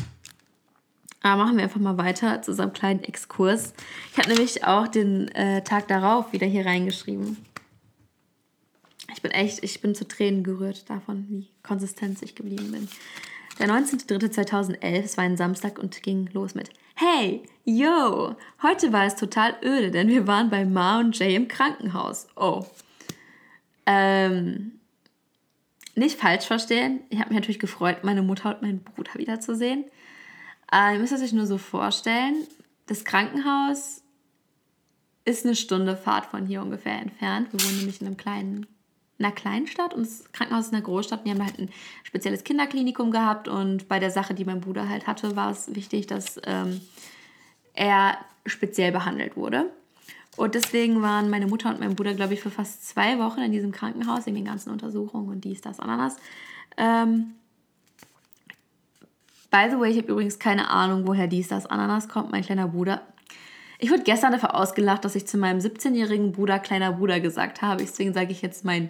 aber machen wir einfach mal weiter zu unserem kleinen Exkurs. Ich habe nämlich auch den äh, Tag darauf wieder hier reingeschrieben. Ich bin echt, ich bin zu Tränen gerührt davon, wie konsistent ich geblieben bin. Der 19.03.2011, es war ein Samstag und ging los mit Hey, yo, heute war es total öde, denn wir waren bei Ma und Jay im Krankenhaus. Oh. Ähm, nicht falsch verstehen, ich habe mich natürlich gefreut, meine Mutter und meinen Bruder wiederzusehen. Äh, ihr müsst es euch nur so vorstellen, das Krankenhaus ist eine Stunde Fahrt von hier ungefähr entfernt. Wir wohnen nämlich in einem kleinen, in einer kleinen Stadt und das Krankenhaus ist in einer Großstadt. Wir haben halt ein spezielles Kinderklinikum gehabt und bei der Sache, die mein Bruder halt hatte, war es wichtig, dass ähm, er speziell behandelt wurde. Und deswegen waren meine Mutter und mein Bruder, glaube ich, für fast zwei Wochen in diesem Krankenhaus, in den ganzen Untersuchungen und dies, das, Ananas. Ähm, by the way, ich habe übrigens keine Ahnung, woher dies, das, Ananas kommt. Mein kleiner Bruder. Ich wurde gestern dafür ausgelacht, dass ich zu meinem 17-jährigen Bruder kleiner Bruder gesagt habe. Deswegen sage ich jetzt, mein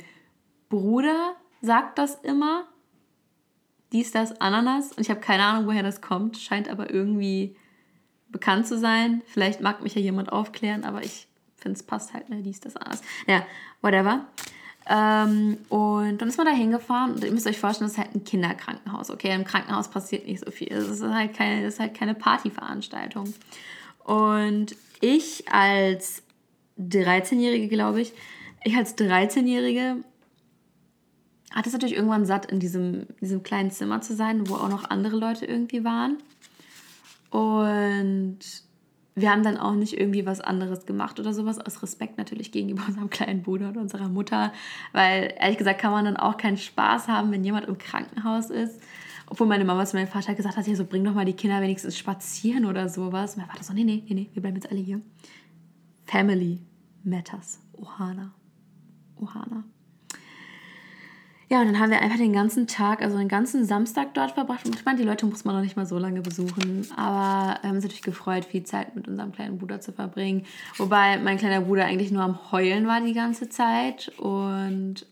Bruder sagt das immer. Dies, das, Ananas. Und ich habe keine Ahnung, woher das kommt. Scheint aber irgendwie bekannt zu sein. Vielleicht mag mich ja jemand aufklären, aber ich finde, es passt halt, ne? Dies, das, Ananas. Ja, whatever. Ähm, und dann ist man da hingefahren und ihr müsst euch vorstellen, das ist halt ein Kinderkrankenhaus. Okay, im Krankenhaus passiert nicht so viel. Es ist halt keine, ist halt keine Partyveranstaltung. Und ich als 13-Jährige, glaube ich, ich als 13-Jährige hatte es natürlich irgendwann satt, in diesem, diesem kleinen Zimmer zu sein, wo auch noch andere Leute irgendwie waren. Und wir haben dann auch nicht irgendwie was anderes gemacht oder sowas, aus Respekt natürlich gegenüber unserem kleinen Bruder und unserer Mutter, weil ehrlich gesagt kann man dann auch keinen Spaß haben, wenn jemand im Krankenhaus ist. Obwohl meine Mama zu meinem Vater gesagt hat, ja, so bring doch mal die Kinder wenigstens spazieren oder sowas. Mein Vater so, nee, nee, nee, wir bleiben jetzt alle hier. Family matters. Ohana. Ohana. Ja, und dann haben wir einfach den ganzen Tag, also den ganzen Samstag dort verbracht. Und ich meine, die Leute muss man noch nicht mal so lange besuchen. Aber wir haben uns natürlich gefreut, viel Zeit mit unserem kleinen Bruder zu verbringen. Wobei mein kleiner Bruder eigentlich nur am Heulen war die ganze Zeit. Und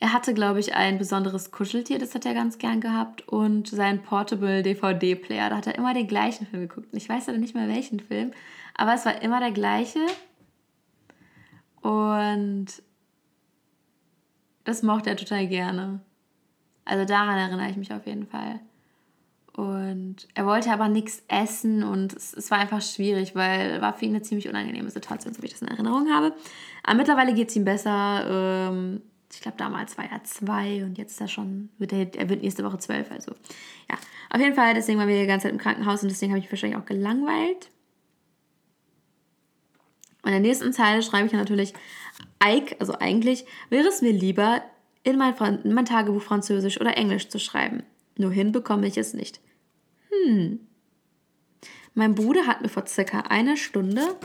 er hatte, glaube ich, ein besonderes Kuscheltier, das hat er ganz gern gehabt. Und sein Portable DVD-Player, da hat er immer den gleichen Film geguckt. Ich weiß leider nicht mehr welchen Film, aber es war immer der gleiche. Und das mochte er total gerne. Also daran erinnere ich mich auf jeden Fall. Und er wollte aber nichts essen und es, es war einfach schwierig, weil war für ihn eine ziemlich unangenehme Situation, so wie ich das in Erinnerung habe. Aber mittlerweile geht es ihm besser. Ähm, ich glaube, damals war er zwei und jetzt ist er schon, wird er, er wird nächste Woche zwölf. Also ja, auf jeden Fall, deswegen waren wir die ganze Zeit im Krankenhaus und deswegen habe ich mich wahrscheinlich auch gelangweilt. Und in der nächsten Zeile schreibe ich natürlich, also eigentlich wäre es mir lieber, in mein, in mein Tagebuch Französisch oder Englisch zu schreiben. Nur hinbekomme ich es nicht. Hm. Mein Bruder hat mir vor circa einer Stunde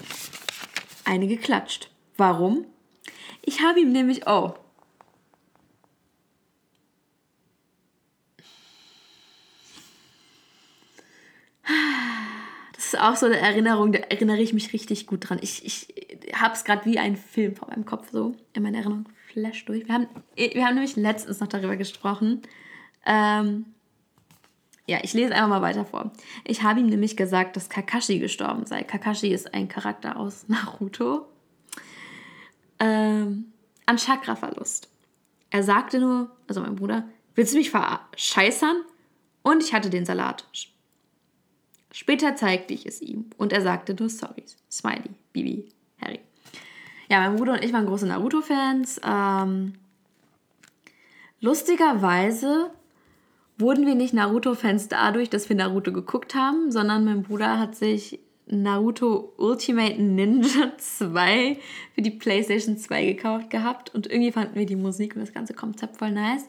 eine geklatscht. Warum? Ich habe ihm nämlich, oh, ist auch so eine Erinnerung, da erinnere ich mich richtig gut dran. Ich, ich habe es gerade wie ein Film vor meinem Kopf so in meiner Erinnerung flash durch. Wir haben, wir haben nämlich letztens noch darüber gesprochen. Ähm, ja, ich lese einfach mal weiter vor. Ich habe ihm nämlich gesagt, dass Kakashi gestorben sei. Kakashi ist ein Charakter aus Naruto. Ähm, an Chakraverlust. Er sagte nur, also mein Bruder, willst du mich verscheißern? Und ich hatte den Salat. Später zeigte ich es ihm und er sagte nur sorry. Smiley, Bibi, Harry. Ja, mein Bruder und ich waren große Naruto-Fans. Ähm, lustigerweise wurden wir nicht Naruto-Fans dadurch, dass wir Naruto geguckt haben, sondern mein Bruder hat sich Naruto Ultimate Ninja 2 für die PlayStation 2 gekauft gehabt und irgendwie fanden wir die Musik und das ganze Konzept voll nice.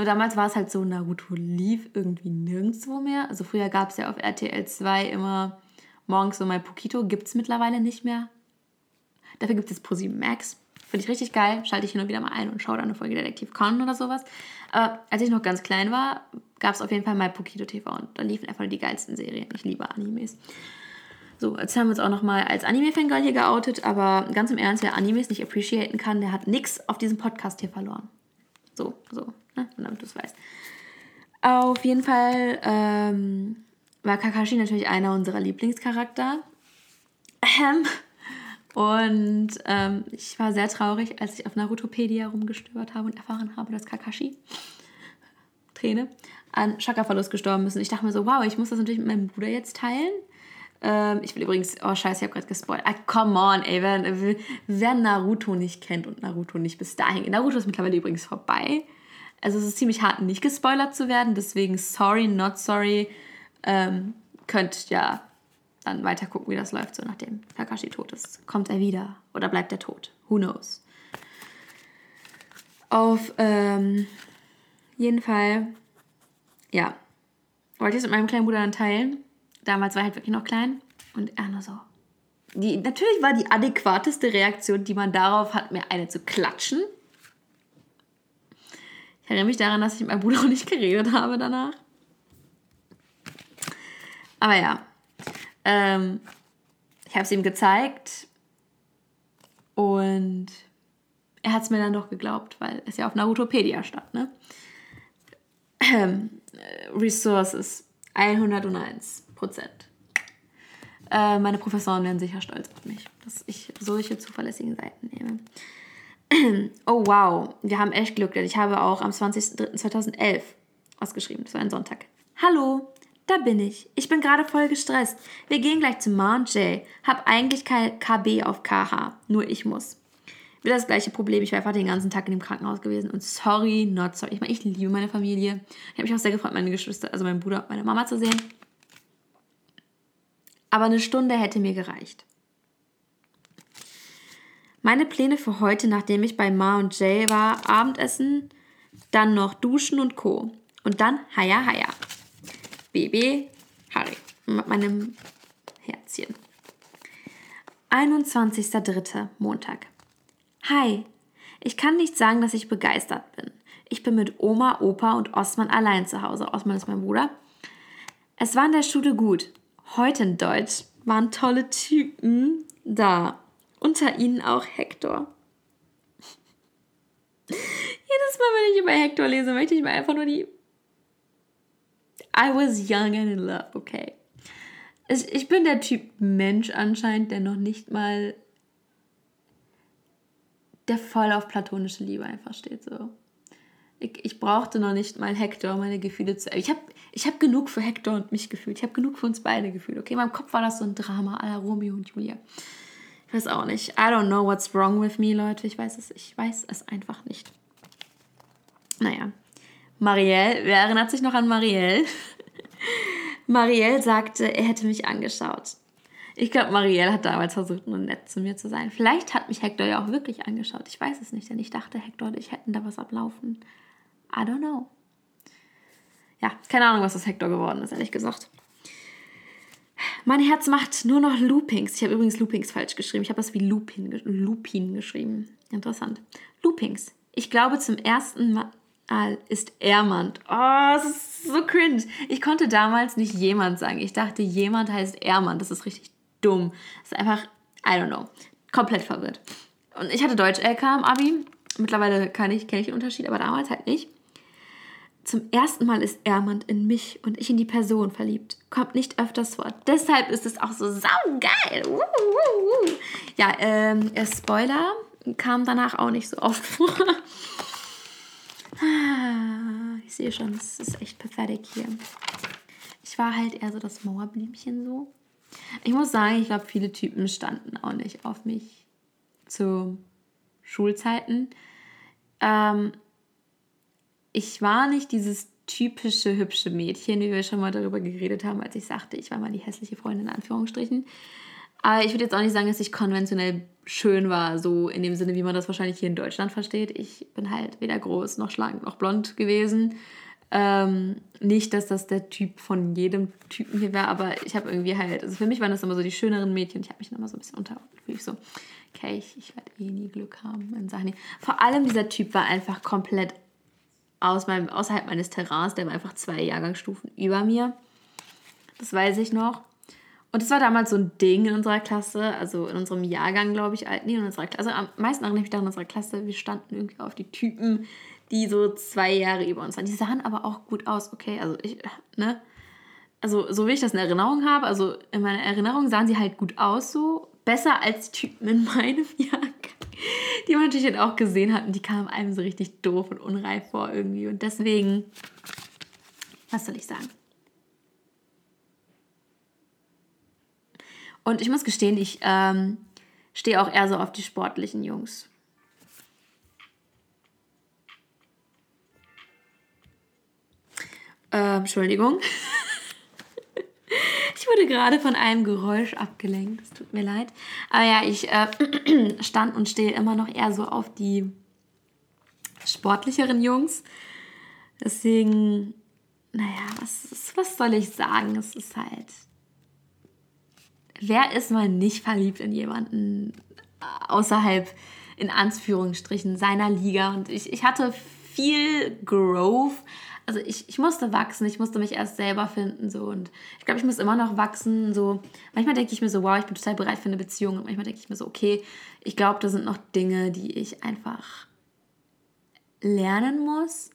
Nur damals war es halt so, Naruto lief irgendwie nirgendwo mehr. Also früher gab es ja auf RTL 2 immer morgens so mal Pokito, gibt es mittlerweile nicht mehr. Dafür gibt es ProSieben Max. Finde ich richtig geil. Schalte ich hin und wieder mal ein und schaue da eine Folge Detektiv Conan oder sowas. Aber als ich noch ganz klein war, gab es auf jeden Fall mal Pokito TV und da liefen einfach die geilsten Serien. Ich liebe Animes. So, jetzt haben wir uns auch nochmal als Anime-Fangirl hier geoutet, aber ganz im Ernst, wer Animes nicht appreciaten kann, der hat nichts auf diesem Podcast hier verloren. So, so, ne? damit du es weißt. Auf jeden Fall ähm, war Kakashi natürlich einer unserer Lieblingscharakter. Ähm, und ähm, ich war sehr traurig, als ich auf Narutopedia rumgestöbert habe und erfahren habe, dass Kakashi, Träne, an Chakra-Verlust gestorben ist. Und ich dachte mir so, wow, ich muss das natürlich mit meinem Bruder jetzt teilen. Ähm, ich will übrigens, oh scheiße, ich habe gerade gespoilt. Ah, come on, ey, wer, wer, Naruto nicht kennt und Naruto nicht bis dahin. Naruto ist mittlerweile übrigens vorbei. Also es ist ziemlich hart, nicht gespoilert zu werden. Deswegen sorry, not sorry. ähm, könnt ja dann weiter gucken, wie das läuft, so nachdem Kakashi tot ist. Kommt er wieder oder bleibt er tot? Who knows? Auf ähm, jeden Fall, ja, wollte ich es mit meinem kleinen Bruder dann teilen. Damals war er halt wirklich noch klein und er nur so. Die, natürlich war die adäquateste Reaktion, die man darauf hat, mir eine zu klatschen. Ich erinnere mich daran, dass ich mit meinem Bruder auch nicht geredet habe danach. Aber ja, ähm, ich habe es ihm gezeigt und er hat es mir dann doch geglaubt, weil es ja auf Narutopedia stand, ne? Ähm, Resources 101 Prozent. Äh, meine Professoren wären sicher stolz auf mich, dass ich solche zuverlässigen Seiten nehme. Oh wow, wir haben echt Glück, denn ich habe auch am 20.03.2011 was geschrieben. Das war ein Sonntag. Hallo, da bin ich. Ich bin gerade voll gestresst. Wir gehen gleich zu Ma und Jay. Hab eigentlich kein KB auf KH. Nur ich muss. Wieder das gleiche Problem. Ich war einfach den ganzen Tag in dem Krankenhaus gewesen und sorry, not sorry. Ich meine, ich liebe meine Familie. Ich habe mich auch sehr gefreut, meine Geschwister, also meinen Bruder und meine Mama zu sehen. Aber eine Stunde hätte mir gereicht. Meine Pläne für heute, nachdem ich bei Ma und Jay war, Abendessen, dann noch duschen und Co. Und dann Haya Haya. Baby Harry mit meinem Herzchen. 21.03. Montag. Hi, ich kann nicht sagen, dass ich begeistert bin. Ich bin mit Oma, Opa und Osman allein zu Hause. Osman ist mein Bruder. Es war in der Schule gut. Heute in Deutsch waren tolle Typen da. Unter ihnen auch Hector. Jedes Mal, wenn ich über Hector lese, möchte ich mir einfach nur die. I was young and in love, okay. Ich bin der Typ Mensch anscheinend, der noch nicht mal der voll auf platonische Liebe einfach steht. So. Ich, ich brauchte noch nicht mal Hector, meine Gefühle zu. Ich habe ich hab genug für Hector und mich gefühlt. Ich habe genug für uns beide gefühlt. Okay, in meinem Kopf war das so ein Drama à la Romeo und Julia. Ich weiß auch nicht. I don't know what's wrong with me, Leute. Ich weiß es, ich weiß es einfach nicht. Naja. Marielle, wer erinnert sich noch an Marielle? Marielle sagte, er hätte mich angeschaut. Ich glaube, Marielle hat damals versucht, nur nett zu mir zu sein. Vielleicht hat mich Hector ja auch wirklich angeschaut. Ich weiß es nicht, denn ich dachte, Hector und ich hätten da was ablaufen. I don't know. Ja, keine Ahnung, was das Hector geworden ist, ehrlich gesagt. Mein Herz macht nur noch Loopings. Ich habe übrigens Loopings falsch geschrieben. Ich habe das wie Lupin, Lupin geschrieben. Interessant. Loopings. Ich glaube, zum ersten Mal ist Ermand. Oh, das ist so cringe. Ich konnte damals nicht jemand sagen. Ich dachte, jemand heißt Ermand. Das ist richtig dumm. Das ist einfach, I don't know, komplett verwirrt. Und ich hatte Deutsch-LK im Abi. Mittlerweile kann ich, kenne ich den Unterschied, aber damals halt nicht. Zum ersten Mal ist Ermand in mich und ich in die Person verliebt. Kommt nicht öfters vor. Deshalb ist es auch so saugeil. Ja, ähm, Spoiler kam danach auch nicht so oft vor. Ah, ich sehe schon, es ist echt pathetic hier. Ich war halt eher so das Mauerblümchen so. Ich muss sagen, ich glaube, viele Typen standen auch nicht auf mich zu Schulzeiten. Ähm, ich war nicht dieses typische hübsche Mädchen, wie wir schon mal darüber geredet haben, als ich sagte, ich war mal die hässliche Freundin in Anführungsstrichen. Aber ich würde jetzt auch nicht sagen, dass ich konventionell schön war, so in dem Sinne, wie man das wahrscheinlich hier in Deutschland versteht. Ich bin halt weder groß noch schlank noch blond gewesen. Ähm, nicht, dass das der Typ von jedem Typen hier wäre, aber ich habe irgendwie halt, also für mich waren das immer so die schöneren Mädchen. Ich habe mich immer so ein bisschen unter, ich so, okay, ich, ich werde eh nie Glück haben in Sachen. Vor allem dieser Typ war einfach komplett aus meinem, außerhalb meines Terrains, der war einfach zwei Jahrgangsstufen über mir. Das weiß ich noch. Und das war damals so ein Ding in unserer Klasse, also in unserem Jahrgang, glaube ich, nee, in unserer Klasse. Also am meisten erinnere ich mich daran in unserer Klasse, wir standen irgendwie auf die Typen, die so zwei Jahre über uns waren. Die sahen aber auch gut aus, okay? Also ich, ne? Also so wie ich das in Erinnerung habe, also in meiner Erinnerung sahen sie halt gut aus, so besser als Typen in meinem Jahrgang, die man natürlich auch gesehen hat und die kamen einem so richtig doof und unreif vor irgendwie und deswegen, was soll ich sagen? Und ich muss gestehen, ich ähm, stehe auch eher so auf die sportlichen Jungs. Äh, Entschuldigung. Ich wurde gerade von einem Geräusch abgelenkt. Es tut mir leid. Aber ja, ich äh, stand und stehe immer noch eher so auf die sportlicheren Jungs. Deswegen, naja, was, was soll ich sagen? Es ist halt. Wer ist mal nicht verliebt in jemanden außerhalb, in Anführungsstrichen, seiner Liga? Und ich, ich hatte viel Growth. Also ich, ich musste wachsen, ich musste mich erst selber finden. So. Und ich glaube, ich muss immer noch wachsen. So. Manchmal denke ich mir so, wow, ich bin total bereit für eine Beziehung. Und manchmal denke ich mir so, okay, ich glaube, da sind noch Dinge, die ich einfach lernen muss.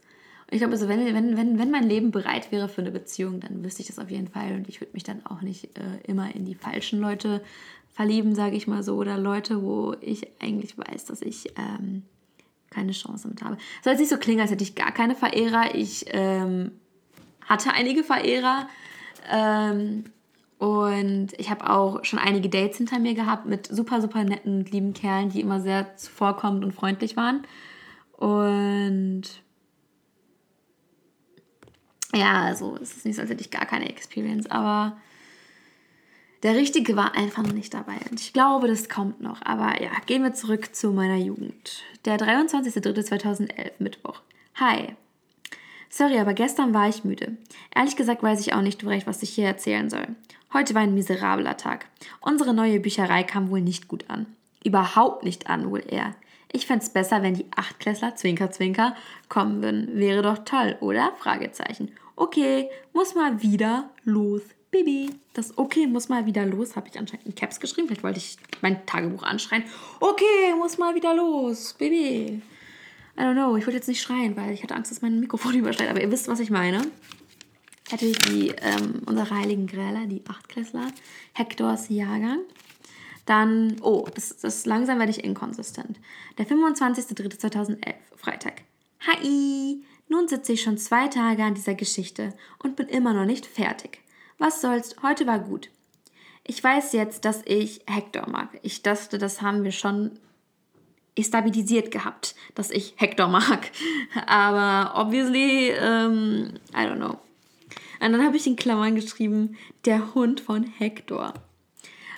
Und ich glaube, also wenn, wenn, wenn, wenn mein Leben bereit wäre für eine Beziehung, dann wüsste ich das auf jeden Fall. Und ich würde mich dann auch nicht äh, immer in die falschen Leute verlieben, sage ich mal so. Oder Leute, wo ich eigentlich weiß, dass ich ähm, keine Chance damit habe. Soll jetzt nicht so klingen, als hätte ich gar keine Verehrer. Ich ähm, hatte einige Verehrer. Ähm, und ich habe auch schon einige Dates hinter mir gehabt mit super, super netten, lieben Kerlen, die immer sehr zuvorkommend und freundlich waren. Und ja, also es ist nicht so, als hätte ich gar keine Experience, aber der Richtige war einfach noch nicht dabei. Und ich glaube, das kommt noch. Aber ja, gehen wir zurück zu meiner Jugend. Der 23.03.2011, Mittwoch. Hi. Sorry, aber gestern war ich müde. Ehrlich gesagt weiß ich auch nicht recht, was ich hier erzählen soll. Heute war ein miserabler Tag. Unsere neue Bücherei kam wohl nicht gut an. Überhaupt nicht an, wohl eher. Ich fände es besser, wenn die Achtklässler, Zwinker, Zwinker, kommen würden. Wäre doch toll, oder? Fragezeichen. Okay, muss mal wieder los. Bibi. Das okay, muss mal wieder los, habe ich anscheinend in Caps geschrieben. Vielleicht wollte ich mein Tagebuch anschreien. Okay, muss mal wieder los. Bibi. I don't know, ich wollte jetzt nicht schreien, weil ich hatte Angst, dass mein Mikrofon überschreit. Aber ihr wisst, was ich meine. Natürlich die, ähm, unsere heiligen Gräler, die Achtklässler. Hektors Jahrgang. Dann, oh, das, das langsam werde ich inkonsistent. Der 25.03.2011, Freitag. Hi! Nun sitze ich schon zwei Tage an dieser Geschichte und bin immer noch nicht fertig. Was soll's, heute war gut. Ich weiß jetzt, dass ich Hector mag. Ich dachte, das haben wir schon stabilisiert gehabt, dass ich Hector mag. Aber obviously, ähm, I don't know. Und dann habe ich in Klammern geschrieben, der Hund von Hector.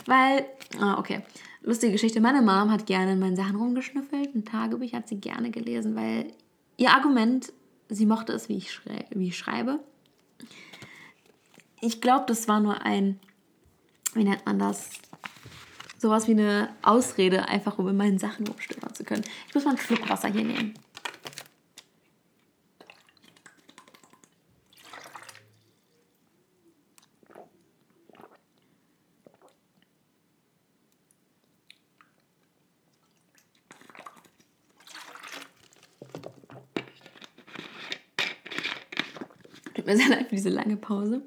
Weil, ah, okay. Lustige Geschichte. Meine Mom hat gerne in meinen Sachen rumgeschnüffelt. Ein Tagebuch hat sie gerne gelesen, weil ihr Argument, sie mochte es, wie ich, schrei wie ich schreibe. Ich glaube, das war nur ein, wie nennt man das? Sowas wie eine Ausrede, einfach um in meinen Sachen rumstöbern zu können. Ich muss mal einen Schluck Wasser hier nehmen. mir sehr leid für diese lange Pause.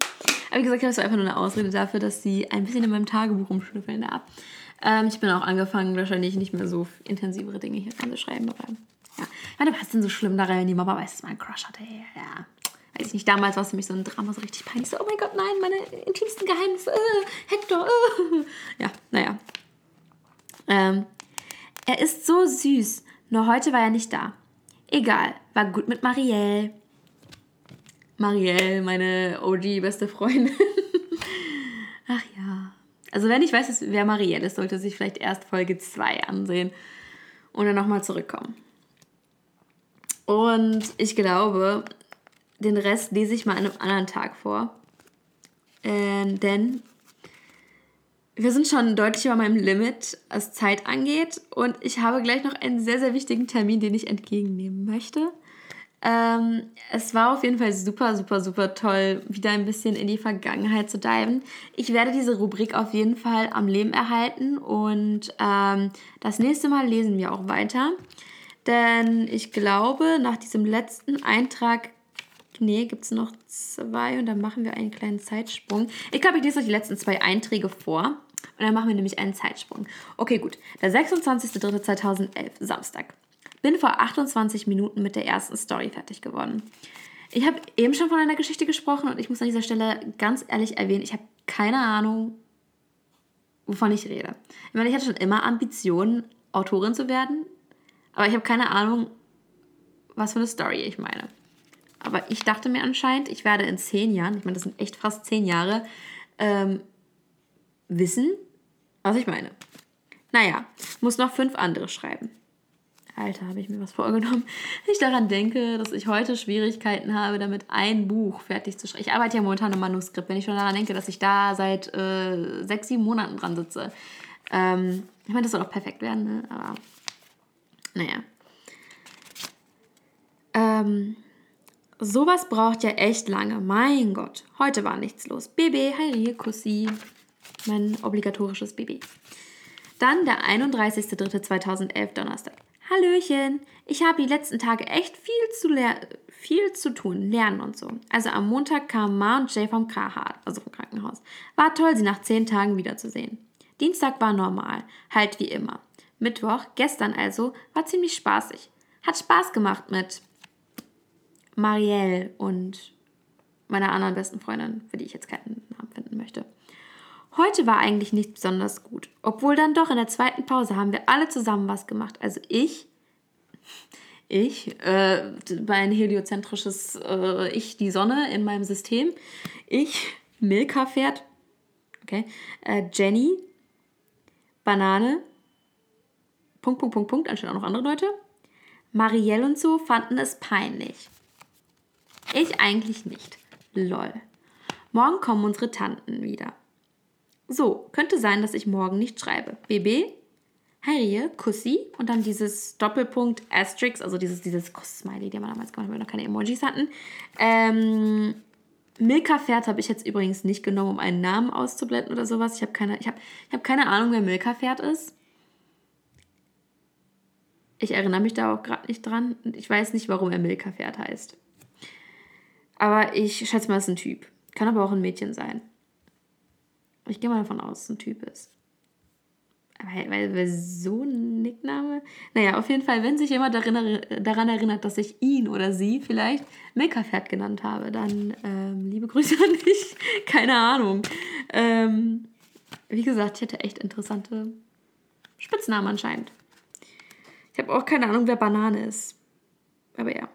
Aber wie gesagt, das war einfach nur eine Ausrede dafür, dass sie ein bisschen in meinem Tagebuch rumschnüffeln darf. Ähm, ich bin auch angefangen, wahrscheinlich nicht mehr so intensivere Dinge hier schreiben, aber ja. Meine, was ist denn so schlimm daran, wenn die Mama weiß, dass man einen Crush hatte? Ja, weiß ich nicht. Damals war es mich so ein Drama, so richtig peinlich. So, oh mein Gott, nein, meine intimsten Geheimnisse. Äh, Hector. Äh. Ja, naja. Ähm, er ist so süß. Nur heute war er nicht da. Egal, war gut mit Marielle. Marielle, meine OG-beste Freundin. Ach ja. Also wenn ich weiß, wer Marielle ist, sollte sich vielleicht erst Folge 2 ansehen und dann nochmal zurückkommen. Und ich glaube, den Rest lese ich mal an einem anderen Tag vor. Äh, denn wir sind schon deutlich über meinem Limit, was Zeit angeht. Und ich habe gleich noch einen sehr, sehr wichtigen Termin, den ich entgegennehmen möchte. Ähm, es war auf jeden Fall super, super, super toll, wieder ein bisschen in die Vergangenheit zu diven. Ich werde diese Rubrik auf jeden Fall am Leben erhalten und ähm, das nächste Mal lesen wir auch weiter. Denn ich glaube, nach diesem letzten Eintrag, nee, gibt es noch zwei und dann machen wir einen kleinen Zeitsprung. Ich glaube, ich lese euch die letzten zwei Einträge vor. Und dann machen wir nämlich einen Zeitsprung. Okay, gut. Der 26.03.2011, Samstag. Bin vor 28 Minuten mit der ersten Story fertig geworden. Ich habe eben schon von einer Geschichte gesprochen und ich muss an dieser Stelle ganz ehrlich erwähnen, ich habe keine Ahnung, wovon ich rede. Ich meine, ich hatte schon immer Ambitionen, Autorin zu werden, aber ich habe keine Ahnung, was für eine Story ich meine. Aber ich dachte mir anscheinend, ich werde in zehn Jahren, ich meine, das sind echt fast zehn Jahre, ähm, wissen, was ich meine. Naja, muss noch fünf andere schreiben. Alter, habe ich mir was vorgenommen. Wenn ich daran denke, dass ich heute Schwierigkeiten habe, damit ein Buch fertig zu schreiben. Ich arbeite ja momentan im Manuskript. Wenn ich schon daran denke, dass ich da seit äh, sechs, sieben Monaten dran sitze. Ähm, ich meine, das soll auch perfekt werden, ne? aber naja. Ähm, sowas braucht ja echt lange. Mein Gott, heute war nichts los. Baby, Harry, Kussi. Mein obligatorisches Baby. Dann der 31.03.2011, Donnerstag. Hallöchen, ich habe die letzten Tage echt viel zu, viel zu tun, lernen und so. Also am Montag kamen Ma und Jay vom KH, also vom Krankenhaus. War toll, sie nach zehn Tagen wiederzusehen. Dienstag war normal, halt wie immer. Mittwoch, gestern also, war ziemlich spaßig. Hat Spaß gemacht mit Marielle und meiner anderen besten Freundin, für die ich jetzt keinen Namen finden möchte. Heute war eigentlich nicht besonders gut. Obwohl dann doch in der zweiten Pause haben wir alle zusammen was gemacht. Also ich, ich, äh, mein heliozentrisches äh, Ich, die Sonne in meinem System. Ich, Milka-Pferd. Okay. Äh, Jenny, Banane. Punkt, Punkt, Punkt, Punkt. Anstatt auch noch andere Leute. Marielle und so fanden es peinlich. Ich eigentlich nicht. Lol. Morgen kommen unsere Tanten wieder. So, könnte sein, dass ich morgen nicht schreibe. BB, Harry, Kussi und dann dieses Doppelpunkt Asterix, also dieses, dieses Kuss-Smiley, den wir damals gemacht haben, weil wir noch keine Emojis hatten. Ähm, Milka-Pferd habe ich jetzt übrigens nicht genommen, um einen Namen auszublenden oder sowas. Ich habe keine, ich hab, ich hab keine Ahnung, wer Milka-Pferd ist. Ich erinnere mich da auch gerade nicht dran. Ich weiß nicht, warum er Milka-Pferd heißt. Aber ich schätze mal, es ist ein Typ. Kann aber auch ein Mädchen sein. Ich gehe mal davon aus, dass ein Typ ist. Weil, weil, weil so ein Nickname. Naja, auf jeden Fall, wenn sich jemand darin, daran erinnert, dass ich ihn oder sie vielleicht Milka-Pferd genannt habe, dann ähm, liebe Grüße an dich. Keine Ahnung. Ähm, wie gesagt, ich hätte echt interessante Spitznamen anscheinend. Ich habe auch keine Ahnung, wer Banane ist. Aber ja.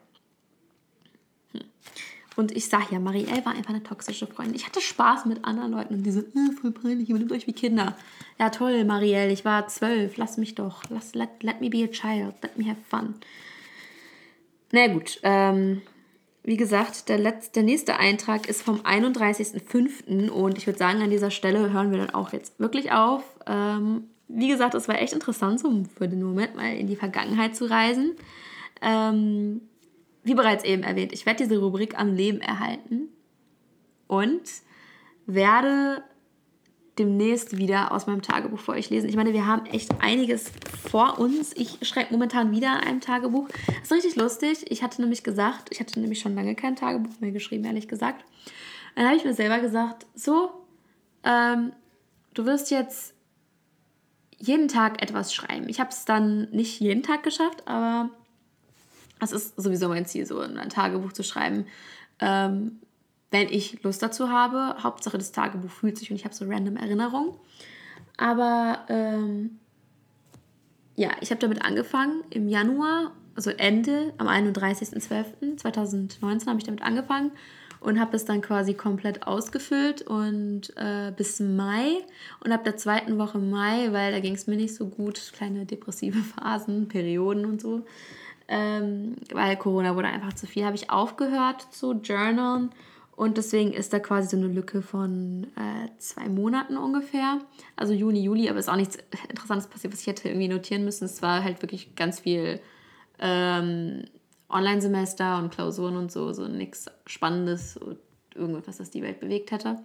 Und ich sage ja, Marielle war einfach eine toxische Freundin. Ich hatte Spaß mit anderen Leuten und diese, äh, voll peinlich, ihr benimmt euch wie Kinder. Ja, toll, Marielle, ich war zwölf, lass mich doch. Lass, let, let me be a child, let me have fun. Na gut, ähm, wie gesagt, der, letzte, der nächste Eintrag ist vom 31.05. und ich würde sagen, an dieser Stelle hören wir dann auch jetzt wirklich auf. Ähm, wie gesagt, es war echt interessant, so für den Moment mal in die Vergangenheit zu reisen. Ähm, wie bereits eben erwähnt, ich werde diese Rubrik am Leben erhalten und werde demnächst wieder aus meinem Tagebuch vor euch lesen. Ich meine, wir haben echt einiges vor uns. Ich schreibe momentan wieder an einem Tagebuch. Das ist richtig lustig. Ich hatte nämlich gesagt, ich hatte nämlich schon lange kein Tagebuch mehr geschrieben, ehrlich gesagt. Dann habe ich mir selber gesagt, so, ähm, du wirst jetzt jeden Tag etwas schreiben. Ich habe es dann nicht jeden Tag geschafft, aber es ist sowieso mein Ziel, so ein Tagebuch zu schreiben, ähm, wenn ich Lust dazu habe. Hauptsache, das Tagebuch fühlt sich und ich habe so random Erinnerungen. Aber ähm, ja, ich habe damit angefangen im Januar, also Ende, am 31.12.2019 habe ich damit angefangen und habe es dann quasi komplett ausgefüllt und äh, bis Mai und ab der zweiten Woche Mai, weil da ging es mir nicht so gut, kleine depressive Phasen, Perioden und so, ähm, weil Corona wurde einfach zu viel, habe ich aufgehört zu journalen und deswegen ist da quasi so eine Lücke von äh, zwei Monaten ungefähr. Also Juni, Juli, aber ist auch nichts Interessantes passiert, was ich hätte irgendwie notieren müssen. Es war halt wirklich ganz viel ähm, Online-Semester und Klausuren und so, so nichts Spannendes, irgendwas, das die Welt bewegt hätte.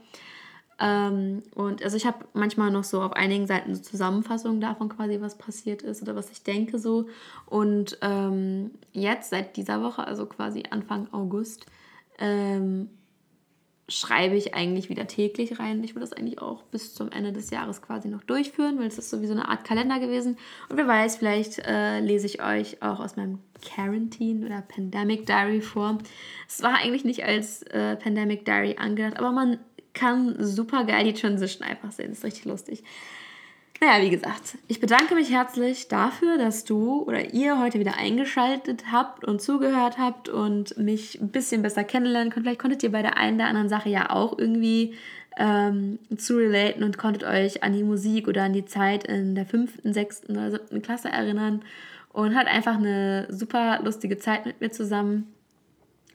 Ähm, und also ich habe manchmal noch so auf einigen Seiten so Zusammenfassungen davon quasi, was passiert ist oder was ich denke so. Und ähm, jetzt, seit dieser Woche, also quasi Anfang August, ähm, schreibe ich eigentlich wieder täglich rein. Ich will das eigentlich auch bis zum Ende des Jahres quasi noch durchführen, weil es ist so wie so eine Art Kalender gewesen. Und wer weiß, vielleicht äh, lese ich euch auch aus meinem Quarantine oder Pandemic Diary vor. Es war eigentlich nicht als äh, Pandemic Diary angedacht, aber man kann super geil die Transition einfach sehen. Das ist richtig lustig. Naja, wie gesagt, ich bedanke mich herzlich dafür, dass du oder ihr heute wieder eingeschaltet habt und zugehört habt und mich ein bisschen besser kennenlernen könnt. Vielleicht konntet ihr bei der einen oder anderen Sache ja auch irgendwie ähm, zu relaten und konntet euch an die Musik oder an die Zeit in der fünften, sechsten oder siebten Klasse erinnern und hat einfach eine super lustige Zeit mit mir zusammen.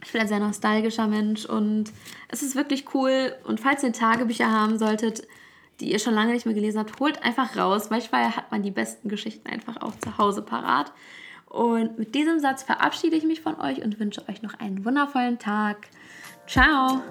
Ich bin ein sehr nostalgischer Mensch und es ist wirklich cool. Und falls ihr Tagebücher haben solltet, die ihr schon lange nicht mehr gelesen habt, holt einfach raus. Manchmal hat man die besten Geschichten einfach auch zu Hause parat. Und mit diesem Satz verabschiede ich mich von euch und wünsche euch noch einen wundervollen Tag. Ciao!